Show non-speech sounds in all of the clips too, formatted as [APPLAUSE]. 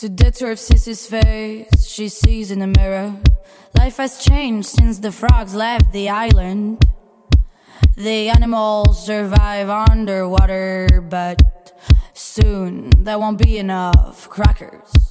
To deter Sissy's face, she sees in the mirror. Life has changed since the frogs left the island. The animals survive underwater, but soon there won't be enough crackers.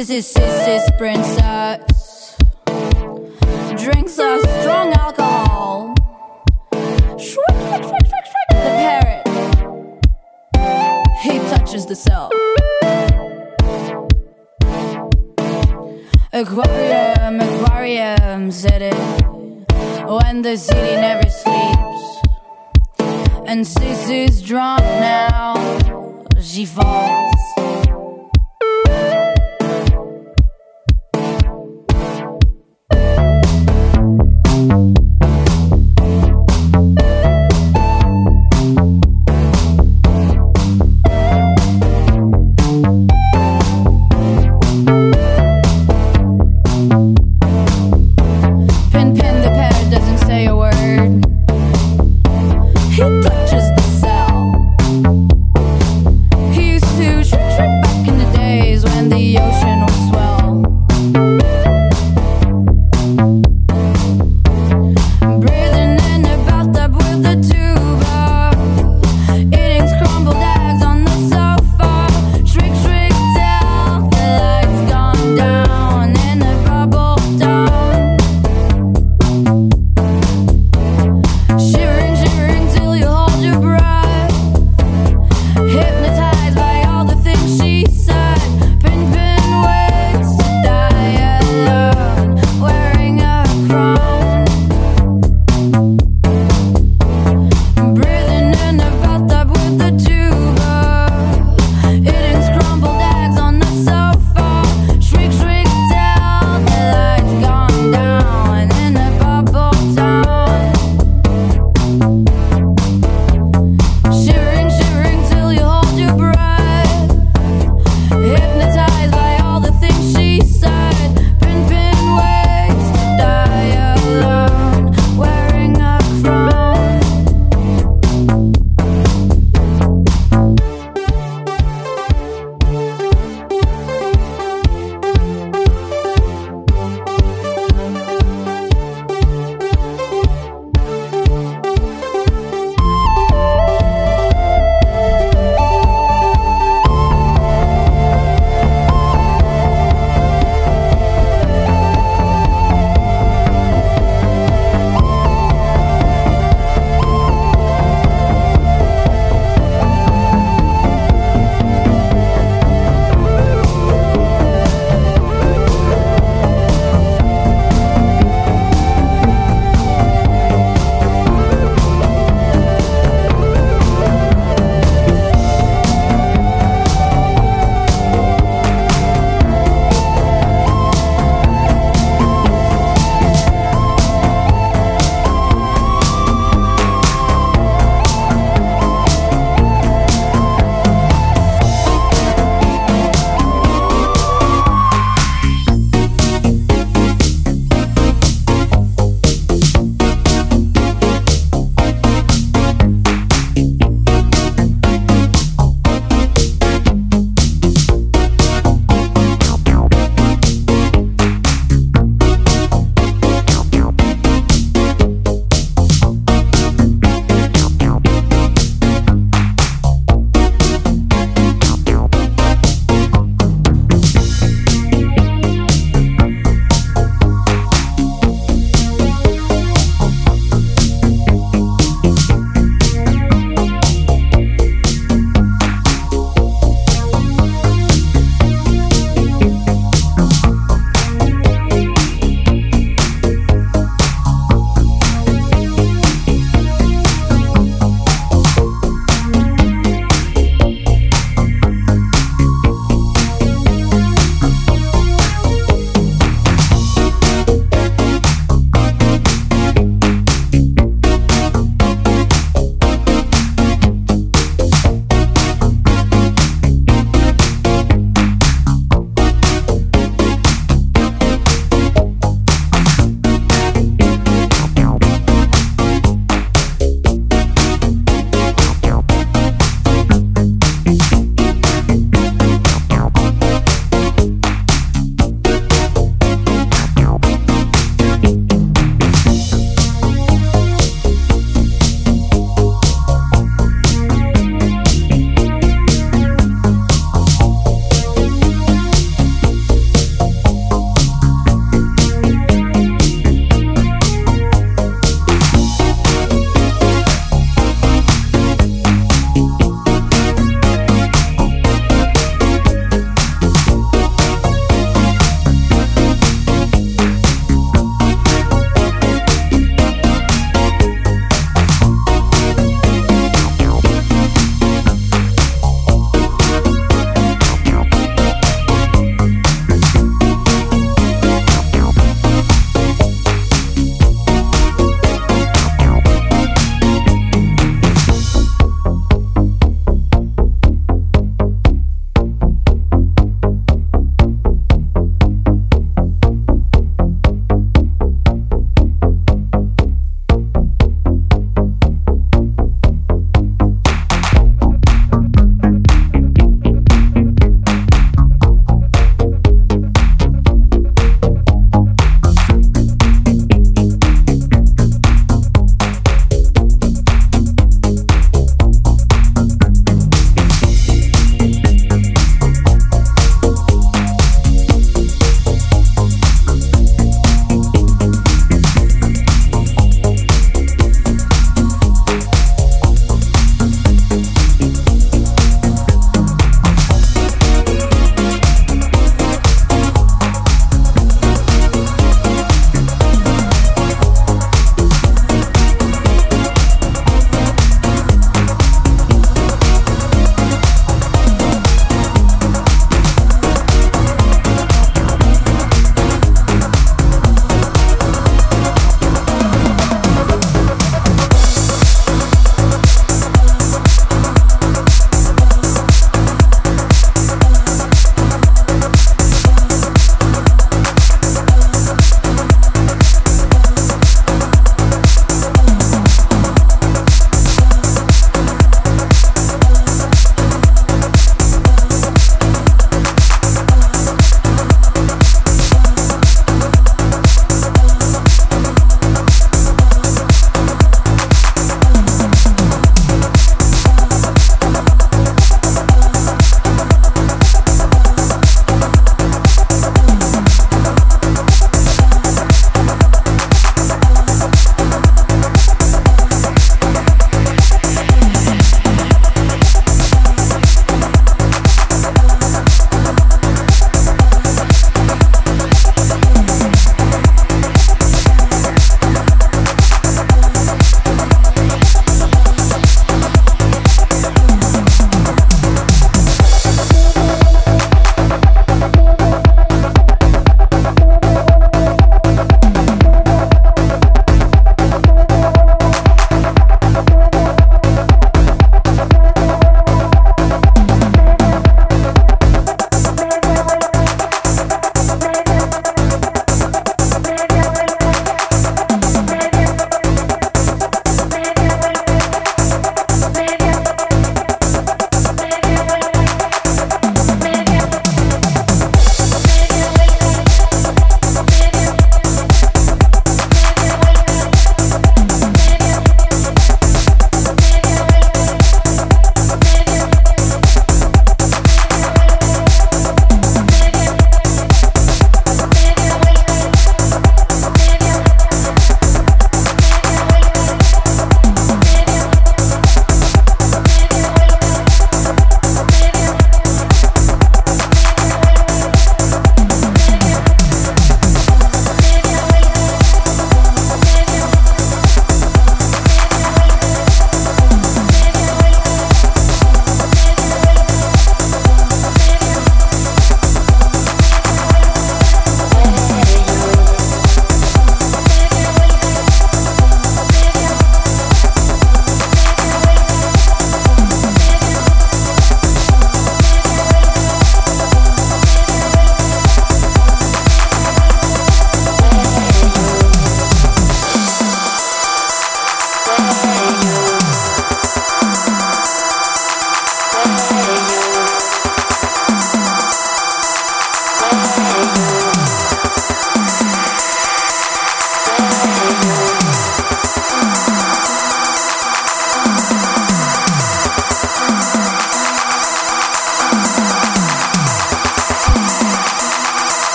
Sissy, sissy, princess drinks a strong alcohol. The parrot, he touches the cell. Aquarium, aquarium, city, when the city never sleeps. And Sissy's drunk now, she falls.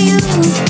you.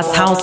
das Haus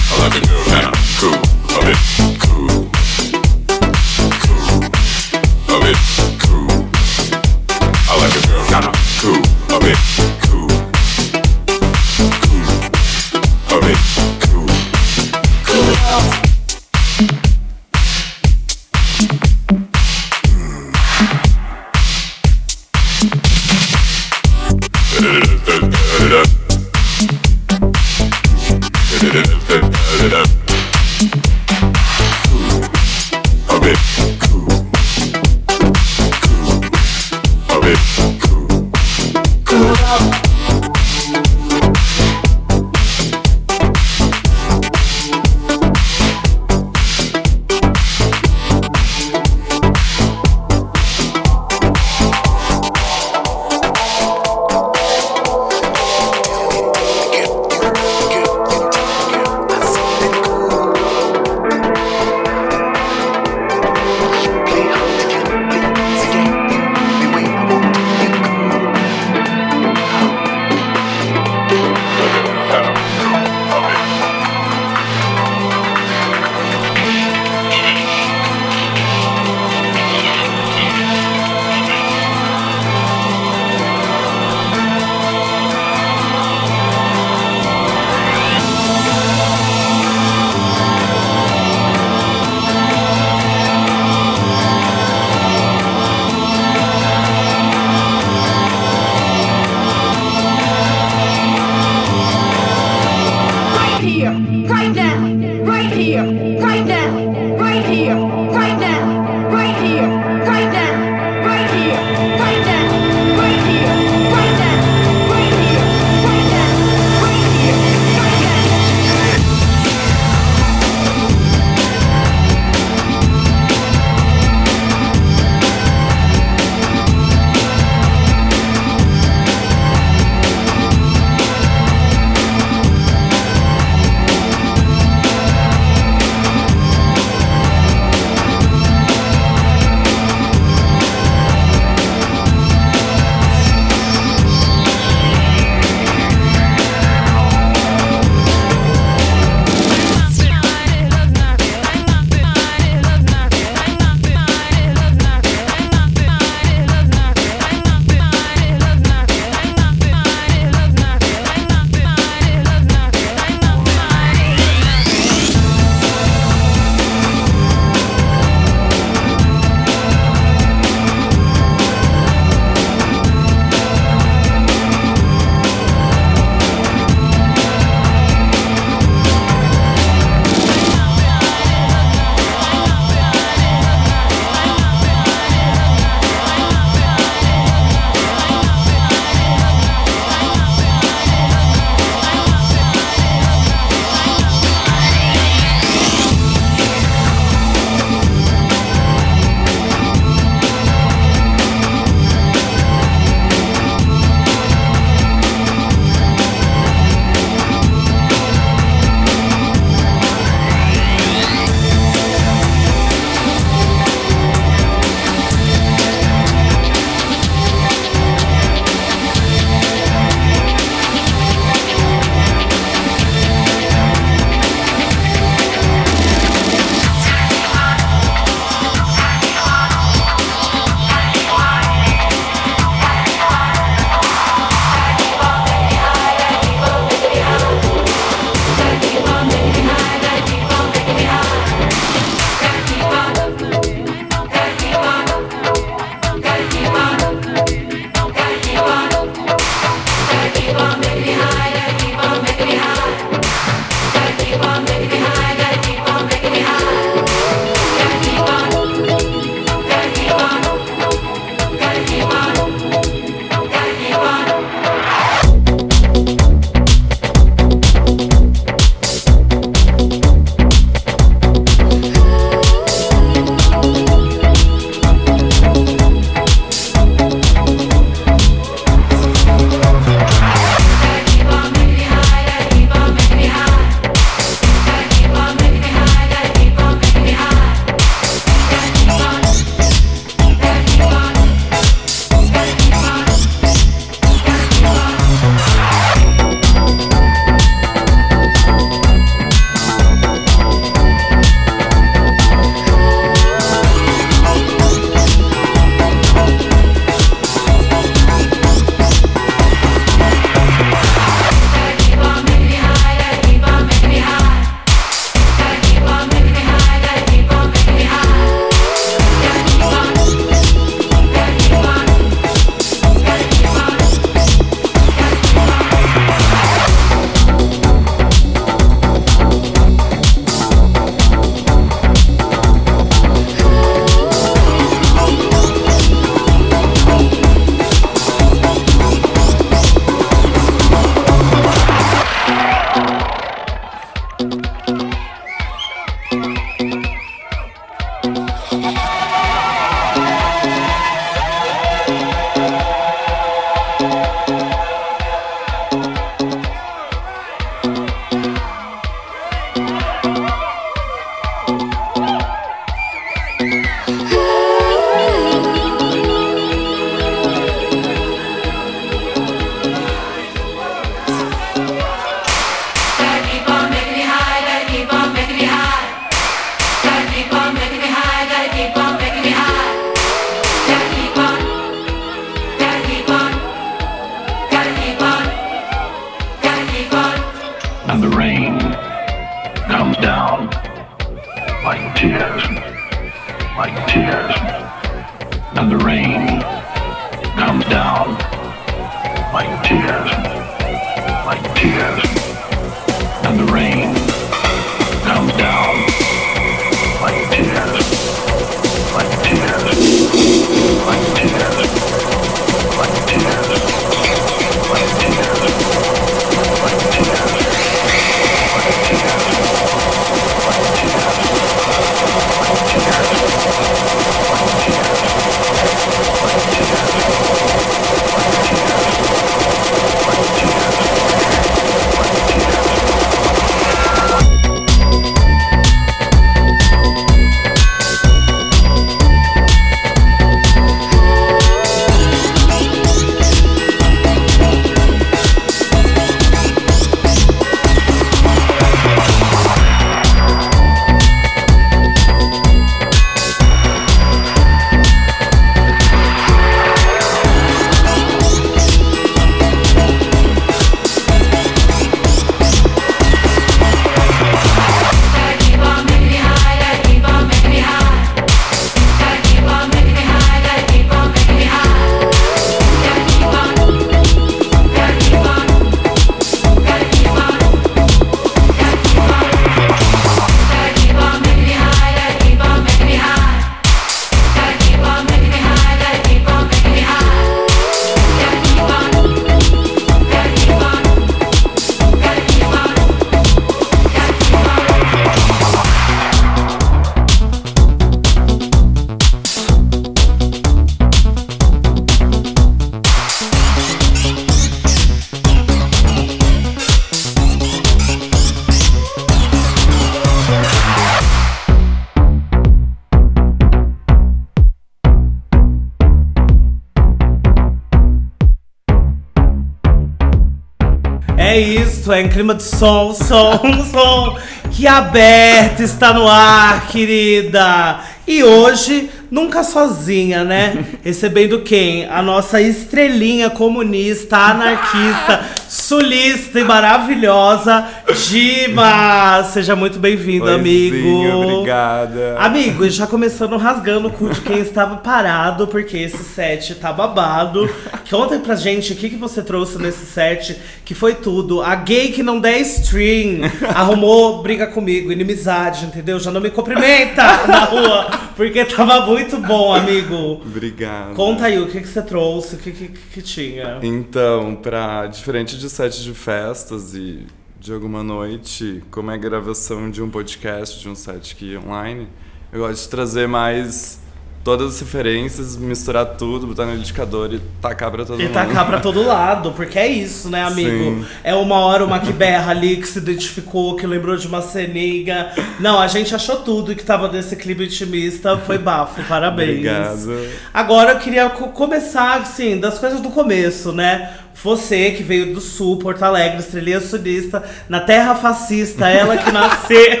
isso, é em clima de som, som, [LAUGHS] som. Que aberto está no ar, querida. E hoje, nunca sozinha, né? [LAUGHS] Recebendo quem? A nossa estrelinha comunista, anarquista, sulista e maravilhosa, Dima. Seja muito bem-vindo, amigo. Obrigada. Amigo, e já começando rasgando o cu de quem estava parado, porque esse set tá babado. Conta pra gente o que, que você trouxe nesse set, que foi tudo. A gay que não der stream [LAUGHS] arrumou briga comigo, inimizade, entendeu? Já não me cumprimenta [LAUGHS] na rua, porque tava muito bom, amigo. Obrigado. Conta aí o que, que você trouxe, o que, que, que tinha. Então, pra, diferente de set de festas e de alguma noite, como é gravação de um podcast, de um set aqui online, eu gosto de trazer mais todas as referências, misturar tudo, botar no liquidificador e tacar pra todo E mundo. tacar pra todo [LAUGHS] lado, porque é isso, né, amigo? Sim. É uma hora uma que berra ali, que se identificou, que lembrou de uma ceninha. Não, a gente achou tudo que tava nesse clipe intimista. Foi bafo, [LAUGHS] parabéns. Obrigado. Agora eu queria co- começar, assim, das coisas do começo, né? Você que veio do sul, Porto Alegre, estrelinha sulista, na terra fascista, ela que [LAUGHS] nasceu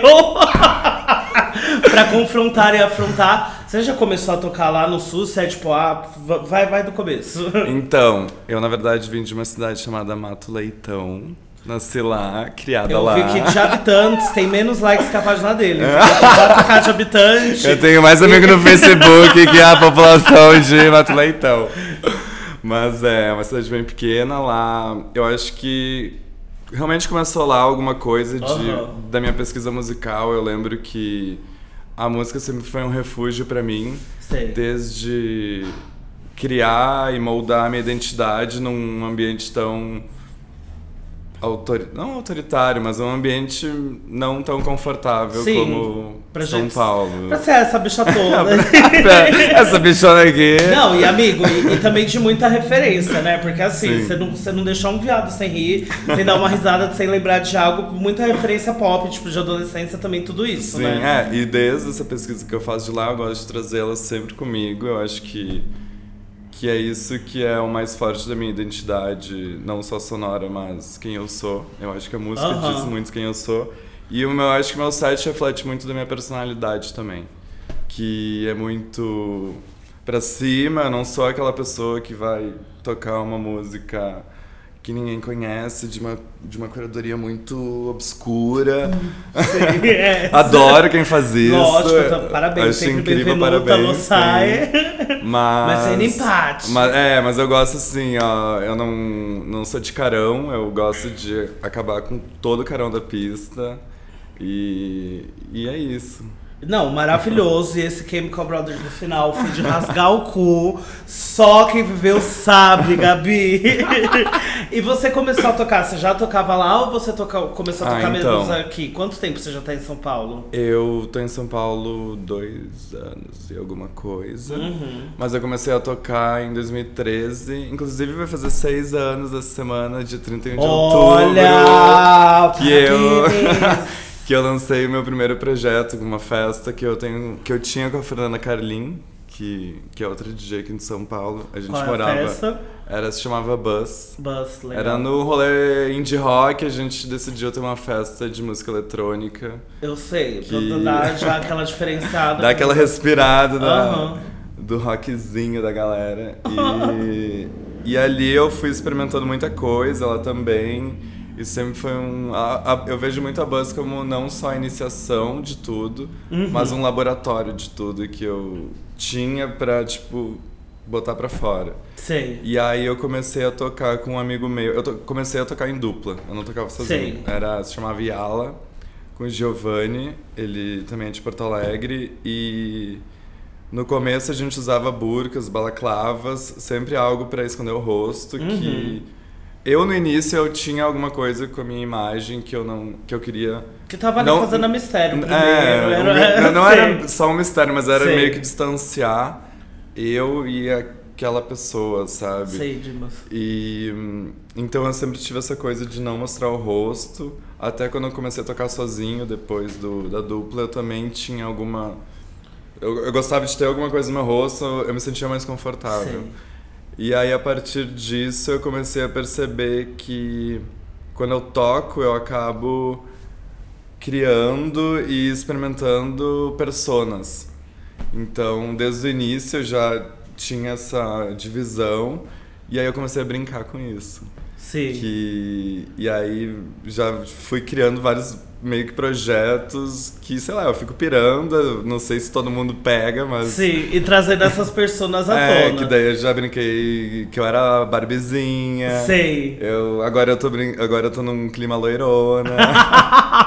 pra confrontar e afrontar. Você já começou a tocar lá no sul? Você é tipo, ah, va- vai, vai do começo. [LAUGHS] Então, eu na verdade vim de uma cidade chamada Mato Leitão. Nasci lá, criada Eu lá. vi que de habitantes tem menos likes que a página dele. Vai tocar de habitante. Eu tenho mais amigo no Facebook que a população de Mato Leitão. Mas é uma cidade bem pequena lá. Eu acho que realmente começou lá alguma coisa de, Aham. da minha pesquisa musical. Eu lembro que a música sempre foi um refúgio pra mim, Sei. desde criar e moldar a minha identidade num ambiente tão autori... não autoritário, mas um ambiente não tão confortável Sim, como pra São gente- Paulo. Pra ser essa bicha toda. [LAUGHS] Essa bichona aqui. Não, e amigo, e, e também de muita referência, né? Porque assim, Sim. você não, você não deixar um viado sem rir, sem dar uma risada, sem lembrar de algo, muita referência pop, tipo, de adolescência também, tudo isso, Sim, né? é. E desde essa pesquisa que eu faço de lá, eu gosto de trazê-la sempre comigo. Eu acho que, que é isso que é o mais forte da minha identidade, não só sonora, mas quem eu sou. Eu acho que a música Aham. diz muito quem eu sou. E o meu, eu acho que o meu site reflete muito da minha personalidade também. Que é muito pra cima, eu não sou aquela pessoa que vai tocar uma música que ninguém conhece, de uma, de uma curadoria muito obscura. [LAUGHS] É. Adoro quem faz isso. Lógico, então, parabéns, Acho sempre incrível, parabéns. sim. sai. Mas, Mas sendo empate. mas- é, mas eu gosto assim, ó. Eu não, não sou de carão, eu gosto de acabar com todo o carão da pista. E, e é isso. Não, maravilhoso. E esse Chemical Brothers no final foi de rasgar o cu. Só quem viveu sabe, Gabi. [LAUGHS] e você começou a tocar, você já tocava lá ou você toca, começou a Ah, tocar então. mesmo aqui? Quanto tempo você já tá em São Paulo? Eu tô em São Paulo dois anos e alguma coisa. Uhum. Mas eu comecei a tocar em 2013. Inclusive vai fazer seis anos essa semana, de 31 de Olha! outubro. Que eu! [LAUGHS] que eu lancei o meu primeiro projeto, uma festa que eu tenho que eu tinha com a Fernanda Carlin, que, que é outra DJ aqui de São Paulo. A gente Qual é a morava. festa? Era, se chamava Buzz. Bus, legal. Era no rolê indie rock, a gente decidiu ter uma festa de música eletrônica. Eu sei, Que- dar já aquela diferenciada. [LAUGHS] Dá aquela respirada da, Aham. do rockzinho da galera. E, [LAUGHS] e ali eu fui experimentando muita coisa, ela também. E sempre foi um. a- a- eu vejo muito a Buzz como não só a iniciação de tudo, Uhum. mas um laboratório de tudo que eu tinha pra, tipo, botar pra fora. Sei. E aí eu comecei a tocar com um amigo meu. Eu to- comecei a tocar em dupla, eu não tocava sozinho. Sei. Era, se chamava Yala, com o Giovanni, ele também é de Porto Alegre. E no começo a gente usava burcas, balaclavas, sempre algo pra esconder o rosto. Uhum. Que eu no início eu tinha alguma coisa com a minha imagem que eu não. que eu queria. Que tava Não- fazendo mistério primeiro. É, era, [LAUGHS] não, era só um mistério, mas era Sei. meio que distanciar eu e aquela pessoa, sabe? Sei, Dimas. E hum, então eu sempre tive essa coisa de não mostrar o rosto. Até quando eu comecei a tocar sozinho, depois do, da dupla, eu também tinha alguma. Eu, eu gostava de ter alguma coisa no meu rosto, eu me sentia mais confortável. Sei. E aí, a partir disso, eu comecei a perceber que quando eu toco, eu acabo criando e experimentando personas. Então, desde o início, eu já tinha essa divisão. E aí, eu comecei a brincar com isso. Sim. Que, e aí, já fui criando vários meio que projetos que, sei lá, eu fico pirando. eu Não sei se todo mundo pega, mas. Sim, e trazendo essas personas à É, tona. que daí eu já brinquei que eu era Barbizinha. Sei. Eu, agora, eu tô brin... agora eu tô num clima loirona. [LAUGHS]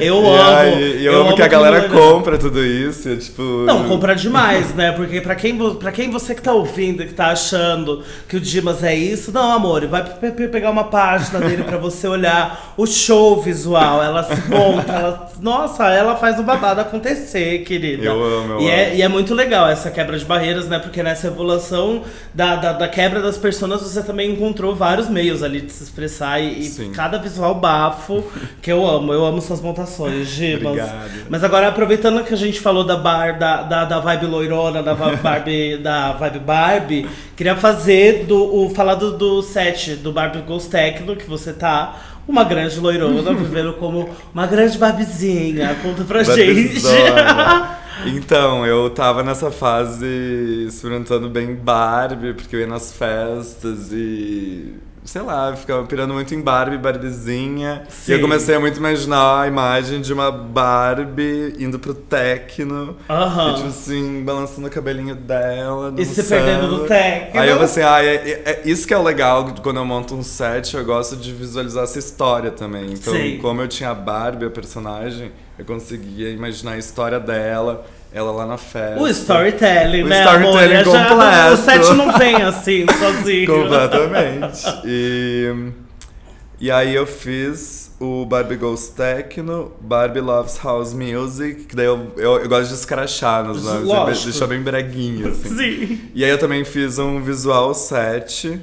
Eu e amo. aí, eu, amo que a galera loira- compra tudo isso. tipo... Não, compra demais, né? Porque pra quem, pra quem você que tá ouvindo, que tá achando que o Dimas é isso, não, amor, vai pe- pe- pegar uma página dele pra você olhar o show visual. Ela monta, ela. Nossa, ela faz o babado acontecer, querida. Eu amo, eu e É, amo. e é muito legal essa quebra de barreiras, né? Porque nessa evolução da, da, da quebra das personas, você também encontrou vários meios ali de se expressar e, e cada visual bafo, [LAUGHS] que eu amo. Eu amo suas montações. Obrigado. Mas agora, aproveitando que a gente falou da bar, da, da, da vibe loirona, da va- Barbie, [LAUGHS] da vibe Barbie, queria fazer do, o, falar do, do set do Barbie Ghost Techno, que você tá uma grande loirona, [LAUGHS] vivendo como uma grande Barbizinha. Conta pra gente. [LAUGHS] Então, eu tava nessa fase experimentando bem Barbie, porque eu ia nas festas e. Sei lá, ficava pirando muito em Barbie, Barbizinha. Sim. E eu comecei a muito imaginar a imagem de uma Barbie indo pro techno. Aham. E, tipo assim, balançando o cabelinho dela. E se perdendo no techno. Aí eu assim, ah, é, é- é isso que é o legal quando eu monto um set, eu gosto de visualizar essa história também. Então, Sim. como eu tinha a Barbie, a personagem, eu conseguia imaginar a história dela, ela lá na festa. O storytelling, O né, storytelling amor? Já- completo. o set não vem assim, [LAUGHS] sozinho. Completamente. E, e aí eu fiz o Barbie Goes Techno, Barbie Loves House Music, que daí eu, eu, eu gosto de escrachar nos nomes, Lógico. deixar bem breguinho, assim. Sim. E aí eu também fiz um visual set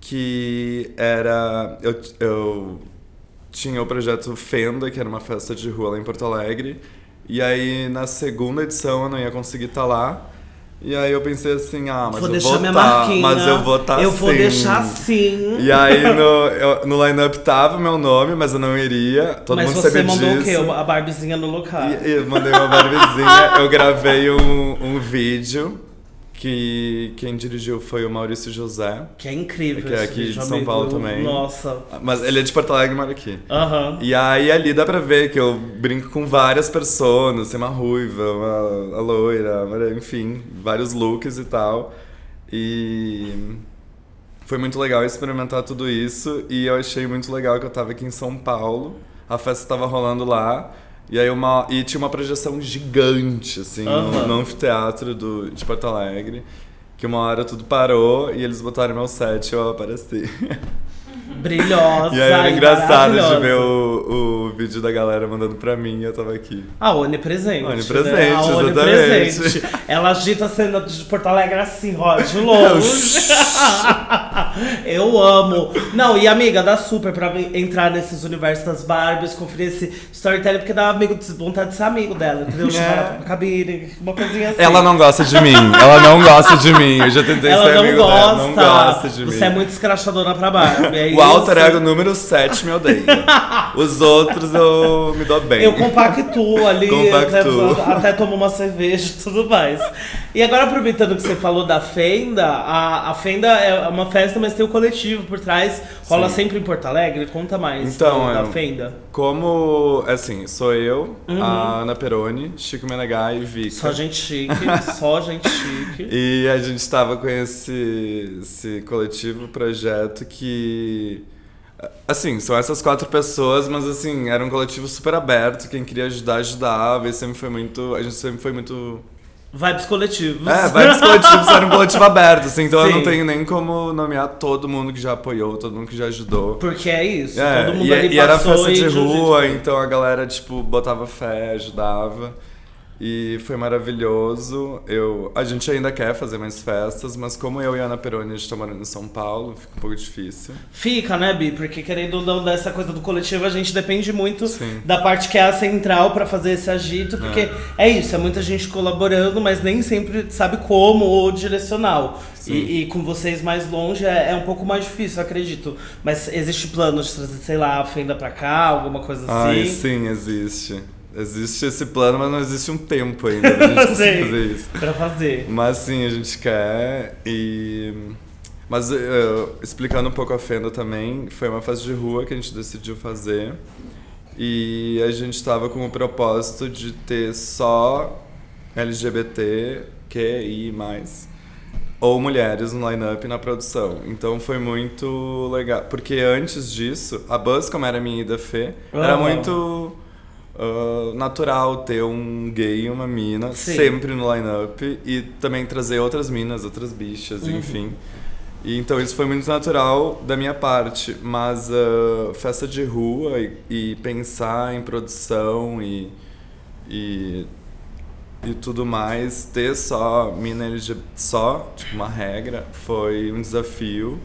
que era. Eu, eu tinha o projeto Fenda, que era uma festa de rua lá em Porto Alegre. E aí na segunda edição eu não ia conseguir estar lá. E aí eu pensei assim, ah, mas vou eu vou minha tá, mas eu vou estar Eu sim. vou deixar sim. E aí [LAUGHS] no, eu- no line-up tava meu nome, mas eu não iria. Todo Mas mundo você sabia mandou disso. o quê? A Barbizinha no local. E, e mandei uma Barbizinha, [LAUGHS] eu gravei um, um vídeo que quem dirigiu foi o Maurício José. Que é incrível. Que é aqui de São amigo. Paulo também. Nossa. Mas ele é de Porto Alegre e mora aqui. Aham. E aí ali dá pra ver que eu brinco com várias pessoas, tem uma ruiva, uma a loira, uma- enfim, vários looks e tal. E foi muito legal experimentar tudo isso e eu achei muito legal que eu tava aqui em São Paulo, a festa tava rolando lá. E aí uma e tinha uma projeção gigante assim no, Aham. no anfiteatro do, de Porto Alegre, que uma hora tudo parou e eles botaram meu set e eu apareci. [LAUGHS] Brilhosa. E aí era e engraçado de ver o, o vídeo da galera mandando pra mim e eu tava aqui. A onipresente. Onipresente, né? A exatamente. onipresente. Ela agita a cena de Porto Alegre assim, ó, de longe. [LAUGHS] Eu amo. Não, e amiga, dá super pra entrar nesses universos das Barbies, conferir esse storytelling, porque dá amigo, vontade de ser amigo dela, entendeu? Chamar ela pra cabine, uma coisinha assim. É. Ela não gosta de mim, ela não gosta de mim. Eu já tentei Ela ser não amigo gosta. dela, não gosta de mim. Você é muito escrachadora pra Barbie. é O alter isso. ego número 7 me odeia. [LAUGHS] Os outros eu me dou bem. Eu compactuo ali, Compactuo. Até, até tomo uma cerveja e [LAUGHS] tudo mais. E agora, aproveitando que você falou da Fenda, a, a Fenda é uma festa, mas tem o coletivo por trás. Rola Sim. sempre em Porto Alegre? Conta mais Então, da eu- Fenda. Como, assim, sou eu, a Ana Peroni, Chico Menegai e Vika. Só gente chique, [LAUGHS] só gente chique. E a gente tava com esse, esse coletivo, projeto que. Assim, são essas quatro pessoas, mas assim, era um coletivo super aberto. Quem queria ajudar, ajudava. E sempre foi muito. A gente sempre foi muito. Vibes coletivos. É, vários coletivos era um coletivo [LAUGHS] aberto, assim, então eu Sim. não tenho nem como nomear todo mundo que já apoiou, todo mundo que já ajudou. Porque é isso, É, todo mundo e, ali e era passou festa e de rua, então a galera, tipo, botava fé, ajudava. E foi maravilhoso. Eu, a gente ainda quer fazer mais festas, mas como eu e a Ana Peroni gente tá morando em São Paulo, fica um pouco difícil. Fica, né, Bi? Porque querendo ou não, dessa coisa do coletivo, a gente depende muito Sim. da parte que é a central pra fazer esse agito, porque é. isso, é muita gente colaborando, mas nem sempre sabe como ou direcional. E, e com vocês mais longe é, é um pouco mais difícil, acredito. Mas existe plano de trazer, sei lá, a Fenda pra cá, alguma coisa Ai, assim? sim, existe. Existe esse plano, mas não existe um tempo ainda pra gente [LAUGHS] conseguir fazer isso. Pra fazer. Mas sim, a gente quer e. Mas eh, explicando um pouco a Fenda também, foi uma festa de rua que a gente decidiu fazer. E a gente estava com o propósito de ter só LGBT, QI, ou mulheres no line-up na produção. Então foi muito legal. Porque antes disso, a Buzz, como era minha ida Fê, era muito ah, natural ter um gay e uma mina Sim. sempre no line-up e também trazer outras minas, outras bichas, Uhum. enfim. E, então isso foi muito natural da minha parte, mas ah, festa de rua e, e pensar em produção e, e e tudo mais, ter só mina LGBT, só, tipo, uma regra, foi um desafio.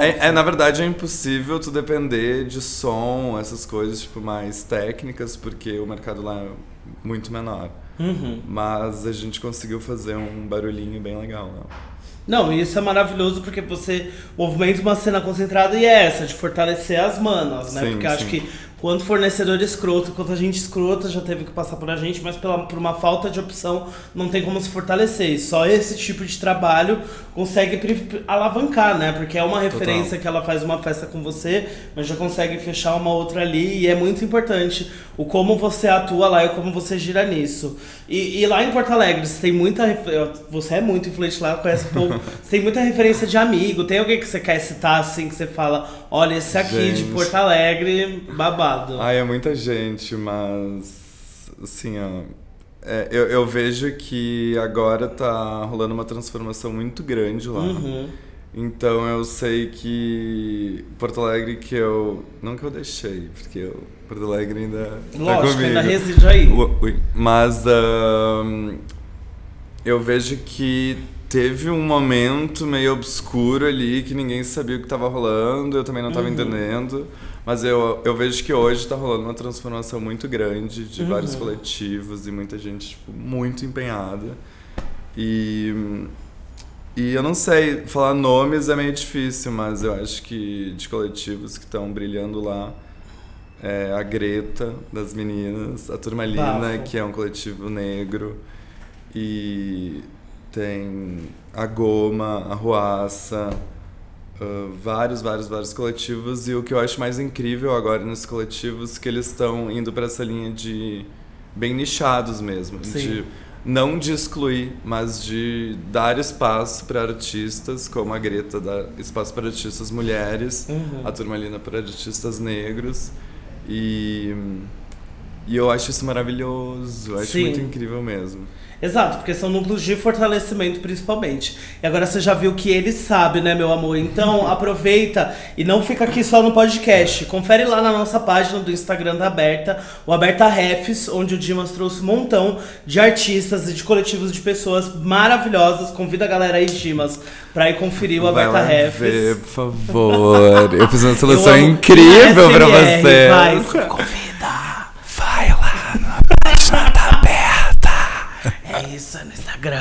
É, é, na verdade, é impossível tu depender de som, essas coisas, tipo, mais técnicas, porque o mercado lá é muito menor. Uhum. Mas a gente conseguiu fazer um barulhinho bem legal, né? Não, e isso é maravilhoso porque você movimenta uma cena concentrada e é essa, de fortalecer as manas, né? Sim, porque eu acho sim. que quanto fornecedor escroto, quanto a gente escrota já teve que passar por a gente, mas pela, por uma falta de opção não tem como se fortalecer. E só esse tipo de trabalho consegue alavancar, né? Porque é uma referência que ela faz uma festa com você, mas já consegue fechar uma outra ali e é muito importante o como você atua lá e como você gira nisso. E, e lá em Porto Alegre, você tem muita. Você é muito influente lá, conhece o povo. [LAUGHS] Você tem muita referência de amigo. Tem alguém que você quer citar assim, que você fala: olha, esse aqui de Gente. Porto Alegre, babado. Ai, é muita gente, mas. Assim, ó. é, eu, eu vejo que agora tá rolando uma transformação muito grande lá. Uhum. Então eu sei que Porto Alegre que eu. Não que eu deixei, porque eu, Porto Alegre ainda. tá Lógico, comigo. ainda reside aí. Mas eu vejo que teve um momento meio obscuro ali que ninguém sabia o que estava rolando, eu também não estava entendendo. Mas eu, eu vejo que hoje está rolando uma transformação muito grande de vários coletivos e muita gente tipo, muito empenhada. E, e eu não sei, falar nomes é meio difícil, mas eu acho que de coletivos que estão brilhando lá é a Greta, das meninas, a Turmalina, Bafo. que é um coletivo negro, e tem a Goma, a Ruaça, ah, vários, vários, vários coletivos. E o que eu acho mais incrível agora nesses coletivos é que eles estão indo para essa linha de bem nichados mesmo. Sim. De, não de excluir, mas de dar espaço para artistas, como a Greta dá espaço para artistas mulheres, Uhum. a Turmalina para artistas negros. E, e eu acho isso maravilhoso, eu acho Sim. muito incrível mesmo. Exato, porque são núcleos de fortalecimento principalmente. E agora você já viu que ele sabe, né, meu amor? Então [LAUGHS] aproveita e não fica aqui só no podcast. Confere lá na nossa página do Instagram da Aberta, o Aberta Refs, onde o Dimas trouxe um montão de artistas e de coletivos de pessoas maravilhosas. Convida a galera aí, Dimas, pra ir conferir o Aberta Refs. ver, por favor. Eu fiz uma [LAUGHS] seleção amo. incrível pra ASMR, você. Vai, convida. Página da Aberta. É isso, no Instagram.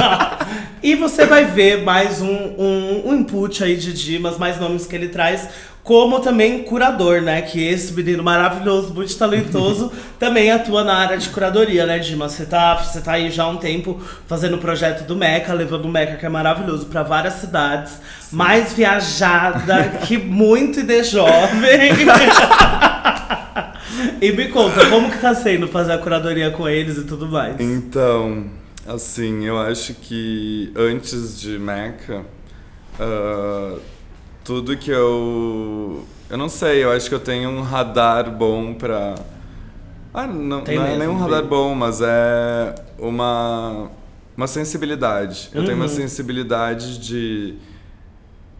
[LAUGHS] e você vai ver mais um, um, um input aí de Dimas, mais nomes que ele traz, como também curador, né? Que esse menino maravilhoso, muito talentoso, [LAUGHS] também atua na área de curadoria, né, Dimas? Você tá, você tá aí já há um tempo fazendo o projeto do Meca, levando o Meca, que é maravilhoso, pra várias cidades. Mais viajada que muito e de jovem. [LAUGHS] E me conta, como que tá sendo fazer a curadoria com eles e tudo mais? Então, assim, eu acho que antes de Mecha, ah, tudo que eu. Eu não sei, eu acho que eu tenho um radar bom pra. Ah, não, Tem não é mesmo, nem um radar bom, mas é uma, uma sensibilidade. Eu tenho uma Uhum. sensibilidade de,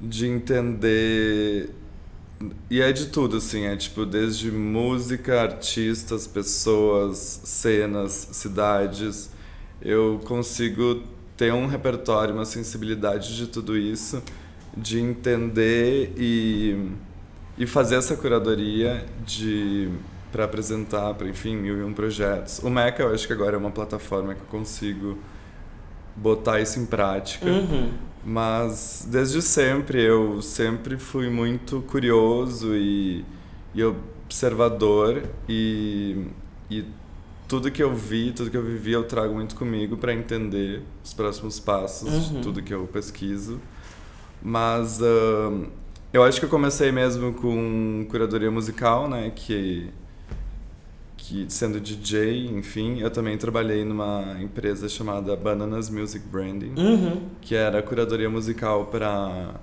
de entender. E é de tudo, assim, é tipo, desde música, artistas, pessoas, cenas, cidades. Eu consigo ter um repertório, uma sensibilidade de tudo isso, de entender e, e fazer essa curadoria de para apresentar para enfim mil e um projetos. O Meca eu acho que agora é uma plataforma que eu consigo botar isso em prática. Uhum. Mas desde sempre eu sempre fui muito curioso e, e observador e, e tudo que eu vi, tudo que eu vivi eu trago muito comigo para entender os próximos passos Uhum. de tudo que eu pesquiso. Mas ahn, eu acho que eu comecei mesmo com curadoria musical, né, que que sendo DJ, enfim, eu também trabalhei numa empresa chamada Bananas Music Branding Uhum. que era curadoria musical para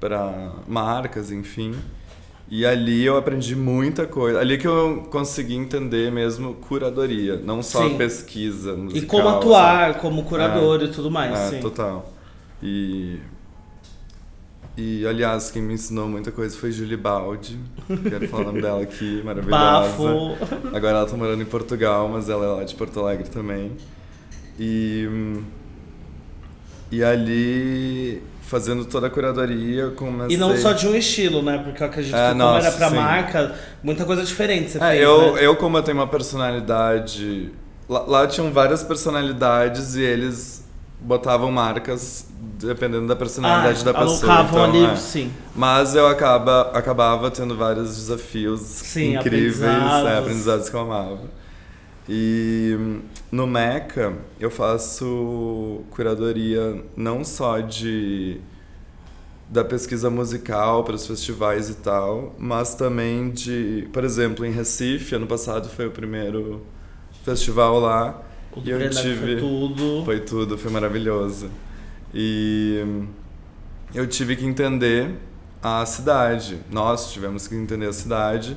para marcas, enfim. E ali eu aprendi muita coisa. Ali que eu consegui entender mesmo curadoria, não só Sim. pesquisa musical. E como atuar como curador e tudo mais, É, sim. total. E e aliás, quem me ensinou muita coisa foi Julie Baldi. Quero falar o nome dela aqui, [LAUGHS] maravilhosa. Bafo. Agora ela tá morando em Portugal, mas ela é lá de Porto Alegre também. E, e ali, fazendo toda a curadoria, comecei... E não só de um estilo, né? Porque eu acredito É, que como nossa, era pra sim. marca, muita coisa diferente você É, fez, eu, né? eu, como eu tenho uma personalidade... Lá, lá tinham várias personalidades e eles botavam marcas dependendo da personalidade ah, da pessoa. alocavam então, ali, é. sim. Mas eu acaba, acabava tendo vários desafios Sim, incríveis, aprendizados. é, aprendizados que eu amava. E hum, no Meca eu faço curadoria não só de da pesquisa musical para os festivais e tal, mas também de, por exemplo, em Recife, ano passado foi o primeiro festival lá O do eu tive foi tudo. foi tudo, foi maravilhoso. E eu tive que entender a cidade. Nós tivemos que entender a cidade.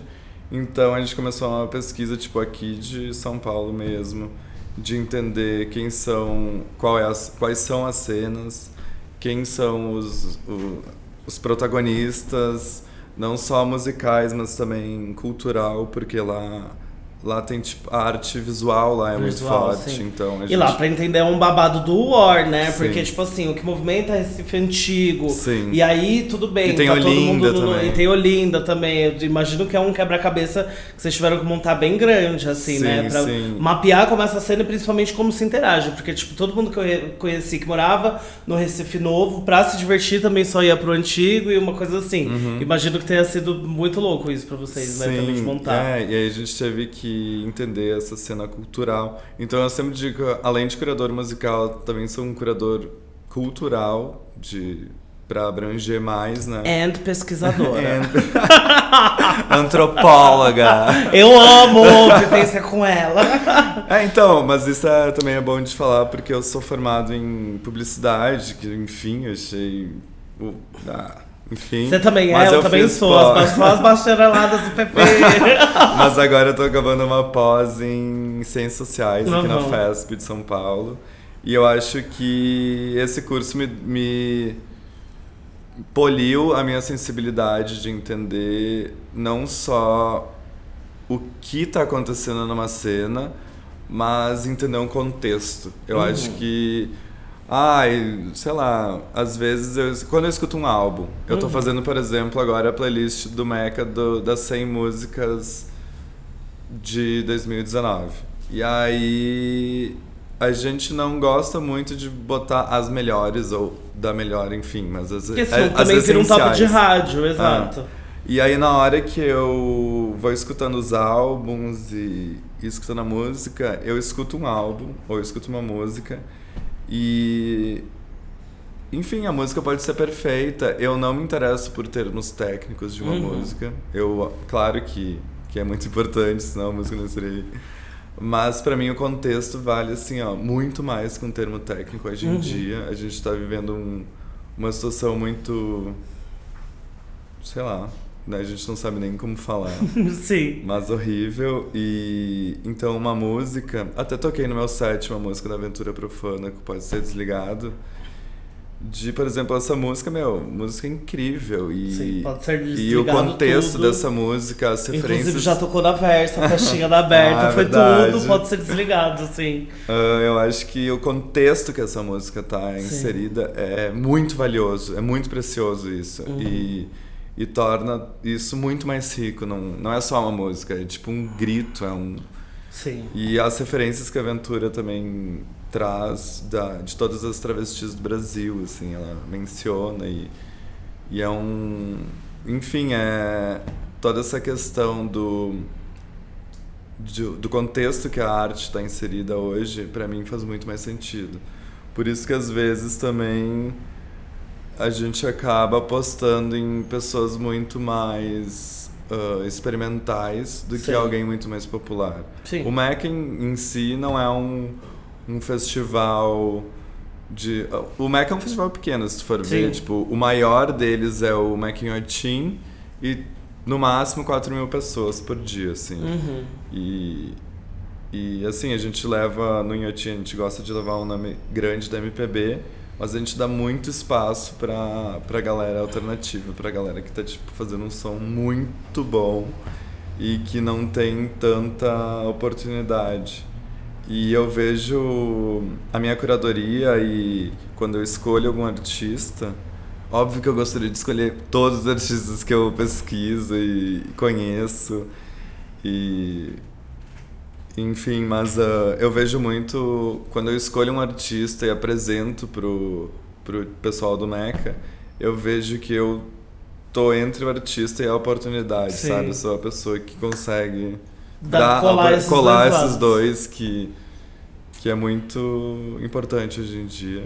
Então a gente começou uma pesquisa tipo aqui de São Paulo mesmo, de entender quem são, qual é as, quais são as cenas, quem são os, o- os protagonistas, não só musicais, mas também cultural, porque lá lá tem tipo a arte visual lá é Visual, muito forte, sim. então a E gente lá, pra entender, é um babado do War, né? Sim. Porque, tipo assim, o que movimenta é Recife Antigo. Sim. E aí, tudo bem. E tem tá todo Olinda mundo no- também. E tem Olinda também. Eu imagino que é um quebra-cabeça que vocês tiveram que montar bem grande, assim, Sim, né? Pra sim. mapear como essa cena e principalmente como se interage. Porque, tipo, todo mundo que eu conheci que morava no Recife Novo, pra se divertir, também só ia pro Antigo e uma coisa assim. Imagino que tenha sido muito louco isso pra vocês, né? Também de montar. É, e aí a gente teve que entender essa cena cultural. Então eu sempre digo, além de curador musical, também sou um curador cultural de para abranger mais, né? And pesquisadora. [LAUGHS] And- [LAUGHS] Antropóloga. Eu amo vivência com ela. [LAUGHS] É, então, mas isso é, também é bom de falar porque eu sou formado em publicidade, que enfim, eu achei. o- ah, enfim. Você também é, Mas eu, também sou. pós- As, só as bachareladas do PP. [LAUGHS] Mas agora eu tô acabando uma pós em Ciências Sociais aqui na Uhum. FESP de São Paulo. E eu acho que esse curso me, me poliu a minha sensibilidade de entender não só o que está acontecendo numa cena, mas entender um contexto. Eu acho que. Ai, sei lá, às vezes eu, quando eu escuto um álbum, eu tô fazendo, por exemplo, agora a playlist do Meca do, das 100 músicas de 2019. E aí a gente não gosta muito de botar as melhores ou da melhor, enfim, mas as, Porque é- senão as também vira um top de rádio, exato. E aí na hora que eu vou escutando os álbuns e, e escutando a música, eu escuto um álbum ou eu escuto uma música e enfim, a música pode ser perfeita. Eu não me interesso por termos técnicos de uma Uhum. música. Eu, claro que, que é muito importante, senão a música não seria. Mas pra mim o contexto vale assim, ó, muito mais que um termo técnico hoje em Uhum. dia. A gente tá vivendo um- uma situação muito sei lá? A gente não sabe nem como falar. [LAUGHS] Sim. Mas horrível. E então uma música. Até toquei no meu set uma música da Aventura Profana que pode ser desligado. De, por exemplo, essa música, meu, música incrível. E, Sim, pode ser e o contexto tudo. dessa música, as referências. Inclusive já tocou na versa, a festinha da aberta, [LAUGHS] Ah, foi verdade. tudo, pode ser desligado, assim. Ah, eu acho que o contexto que essa música tá inserida é muito valioso, é muito precioso isso. Uhum. E, e torna isso muito mais rico. Não, não é só uma música, é tipo um grito, é um. Sim. E as referências que a Aventura também traz da, de todas as travestis do Brasil, assim, ela menciona e, e é um... Enfim, é toda essa questão do, de- do contexto que a arte está inserida hoje, para mim faz muito mais sentido. Por isso que às vezes também a gente acaba apostando em pessoas muito mais ah, experimentais do Sim. que alguém muito mais popular. Sim. O Mac em, em si não é um, um festival de. O Mac é um festival pequeno, se tu for ver. Sim. Tipo, o maior deles é o Mac em Otim e no máximo 4 mil pessoas por dia, assim. Uhum. E, e assim, a gente leva no Inhotim, a gente gosta de levar um nome grande da MPB, mas a gente dá muito espaço pra, pra galera alternativa, pra galera que tá tipo, fazendo um som muito bom e que não tem tanta oportunidade. E eu vejo a minha curadoria e quando eu escolho algum artista, óbvio que eu gostaria de escolher todos os artistas que eu pesquiso e conheço. E enfim, mas ah, eu vejo muito quando eu escolho um artista e apresento pro pro pessoal do Meca, eu vejo que eu tô entre o artista e a oportunidade, Sim. sabe? Eu sou a pessoa que consegue Dá- dar- colar esses colar dois esses dois que que é muito importante hoje em dia.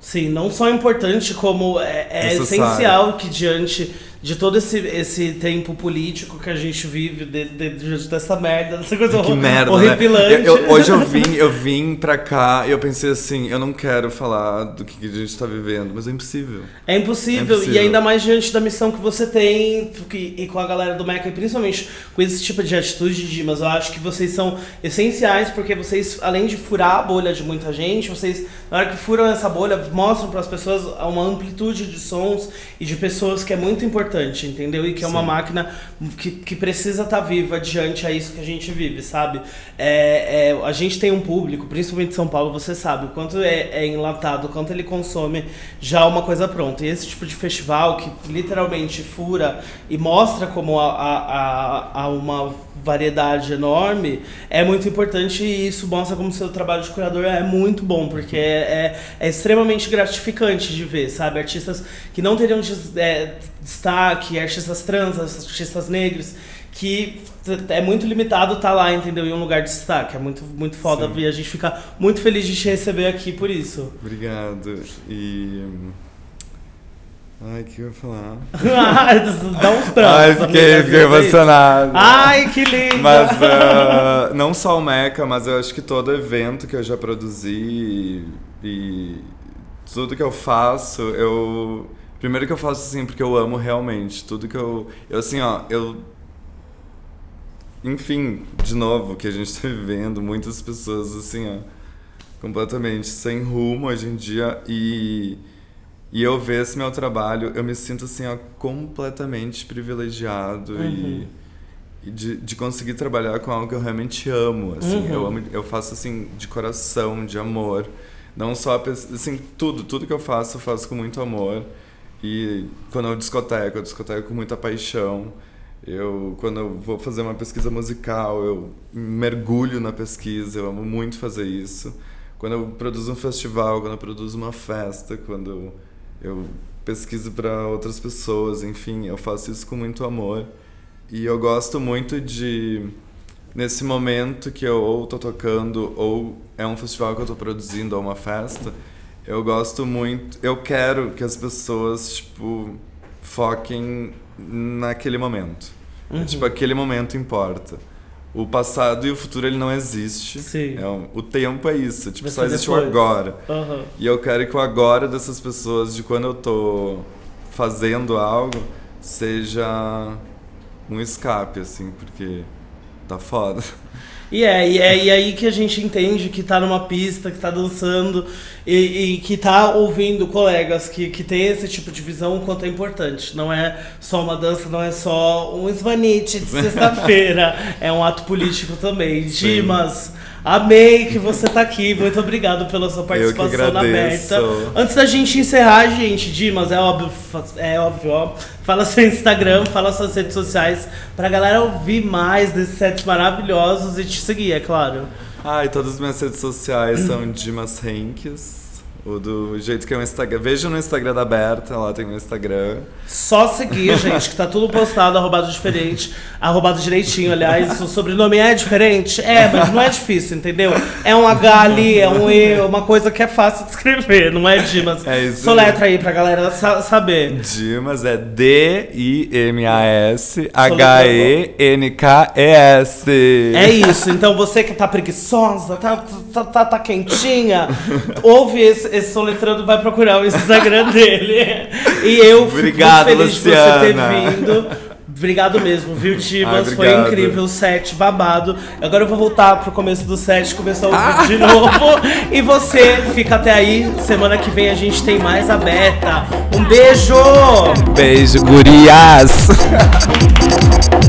Sim, não só importante, como é, é essencial que diante de todo esse, esse tempo político que a gente vive, de, de- dessa merda, dessa coisa Que merda, horripilante. né? Eu- eu- hoje eu vim, [LAUGHS] eu vim pra cá e eu pensei assim, eu não quero falar do que a gente tá vivendo, mas é impossível. É impossível, É impossível. e ainda mais diante da missão que você tem que- e com a galera do Meca, e principalmente com esse tipo de atitude, Dimas, eu acho que vocês são essenciais, porque vocês, além de furar a bolha de muita gente, vocês, na hora que furam essa bolha, mostram para as pessoas uma amplitude de sons e de pessoas que é muito importante, entendeu? E que é uma Sim. máquina que, que precisa estar viva diante a isso que a gente vive, sabe? É, é, a gente tem um público, principalmente em São Paulo, você sabe, o quanto é, é enlatado, o quanto ele consome já uma coisa pronta. E esse tipo de festival que literalmente fura e mostra como há, há, há uma variedade enorme é muito importante e isso mostra como seu trabalho de curador é muito bom, porque é, é, é extremamente gratificante de ver, sabe? Artistas que não teriam é, destaque, artistas trans, artistas negros, que é muito limitado tá lá, entendeu? Em um lugar de destaque. É muito, muito foda Sim. e a gente fica muito feliz de te receber aqui por isso. Obrigado. E. hum, Ai, o que eu ia falar? [LAUGHS] Dá uns brancos. Ai, fiquei, amiga, fiquei emocionado. Ai, que lindo! Mas [LAUGHS] ah, não só o Meca, mas eu acho que todo evento que eu já produzi e, e tudo que eu faço, eu. Primeiro que eu faço assim, porque eu amo realmente. Tudo que eu. Eu assim, ó, eu. Enfim, de novo, que a gente tá vivendo, muitas pessoas assim, ó, completamente sem rumo hoje em dia e. E eu ver esse meu trabalho, eu me sinto assim, ó, completamente privilegiado e, e de, de conseguir trabalhar com algo que eu realmente amo, assim. Eu amo, eu faço assim de coração, de amor. Não só assim, tudo, tudo que eu faço, eu faço com muito amor. E quando eu discoteco, eu discoteco com muita paixão. Eu, quando eu vou fazer uma pesquisa musical, eu mergulho na pesquisa, eu amo muito fazer isso. Quando eu produzo um festival, quando eu produzo uma festa, quando eu pesquiso para outras pessoas, enfim, eu faço isso com muito amor. E eu gosto muito de nesse momento que eu ou tô tocando ou é um festival que eu tô produzindo ou uma festa, eu gosto muito, eu quero que as pessoas tipo foquem naquele momento. É, tipo aquele momento importa. O passado e o futuro ele não existe. Sim. É um- o tempo é isso, tipo Vai só existe o depois. agora. Aham. E eu quero que o agora dessas pessoas, de quando eu tô fazendo algo, seja um escape, assim, porque tá foda. [LAUGHS] E é, e é e aí que a gente entende que tá numa pista, que tá dançando e, e que tá ouvindo colegas que, que tem esse tipo de visão, o quanto é importante. Não é só uma dança, não é só um esvanite de [LAUGHS] sexta-feira, é um ato político também. Dimas, amei que você tá aqui, muito obrigado pela sua participação na aberta. Antes da gente encerrar, gente, Dimas, é óbvio, é óbvio, ó. Fala seu Instagram, fala suas redes sociais, pra galera ouvir mais desses sets maravilhosos e te seguir, é claro. Ai, todas as minhas redes sociais são Dimas Henkes. O do jeito que é o Instagram. Veja no Instagram da Berta, lá tem meu Instagram. Só seguir, gente, que tá tudo postado, arrobado diferente, arrobado direitinho, aliás. O sobrenome é diferente? É, mas não é difícil, entendeu? É um H ali, é um E, uma coisa que é fácil de escrever, não é Dimas? É isso Soletra aí pra galera sa- saber. Dimas é D-I-M-A-S H-E-N-K-E-S. É isso, então você que tá preguiçosa, tá, tá, tá, tá quentinha, ouve esse, esse soletrando, vai procurar o Instagram [LAUGHS] dele. E eu fico Obrigado, muito feliz de você ter Luciana. vindo. Obrigado mesmo, viu, Tibas? Foi incrível o set, babado. Agora eu vou voltar pro começo do set, começar o vídeo de [LAUGHS] novo. E você fica até aí. Semana que vem a gente tem mais aberta. Um beijo! Beijo, gurias! [LAUGHS]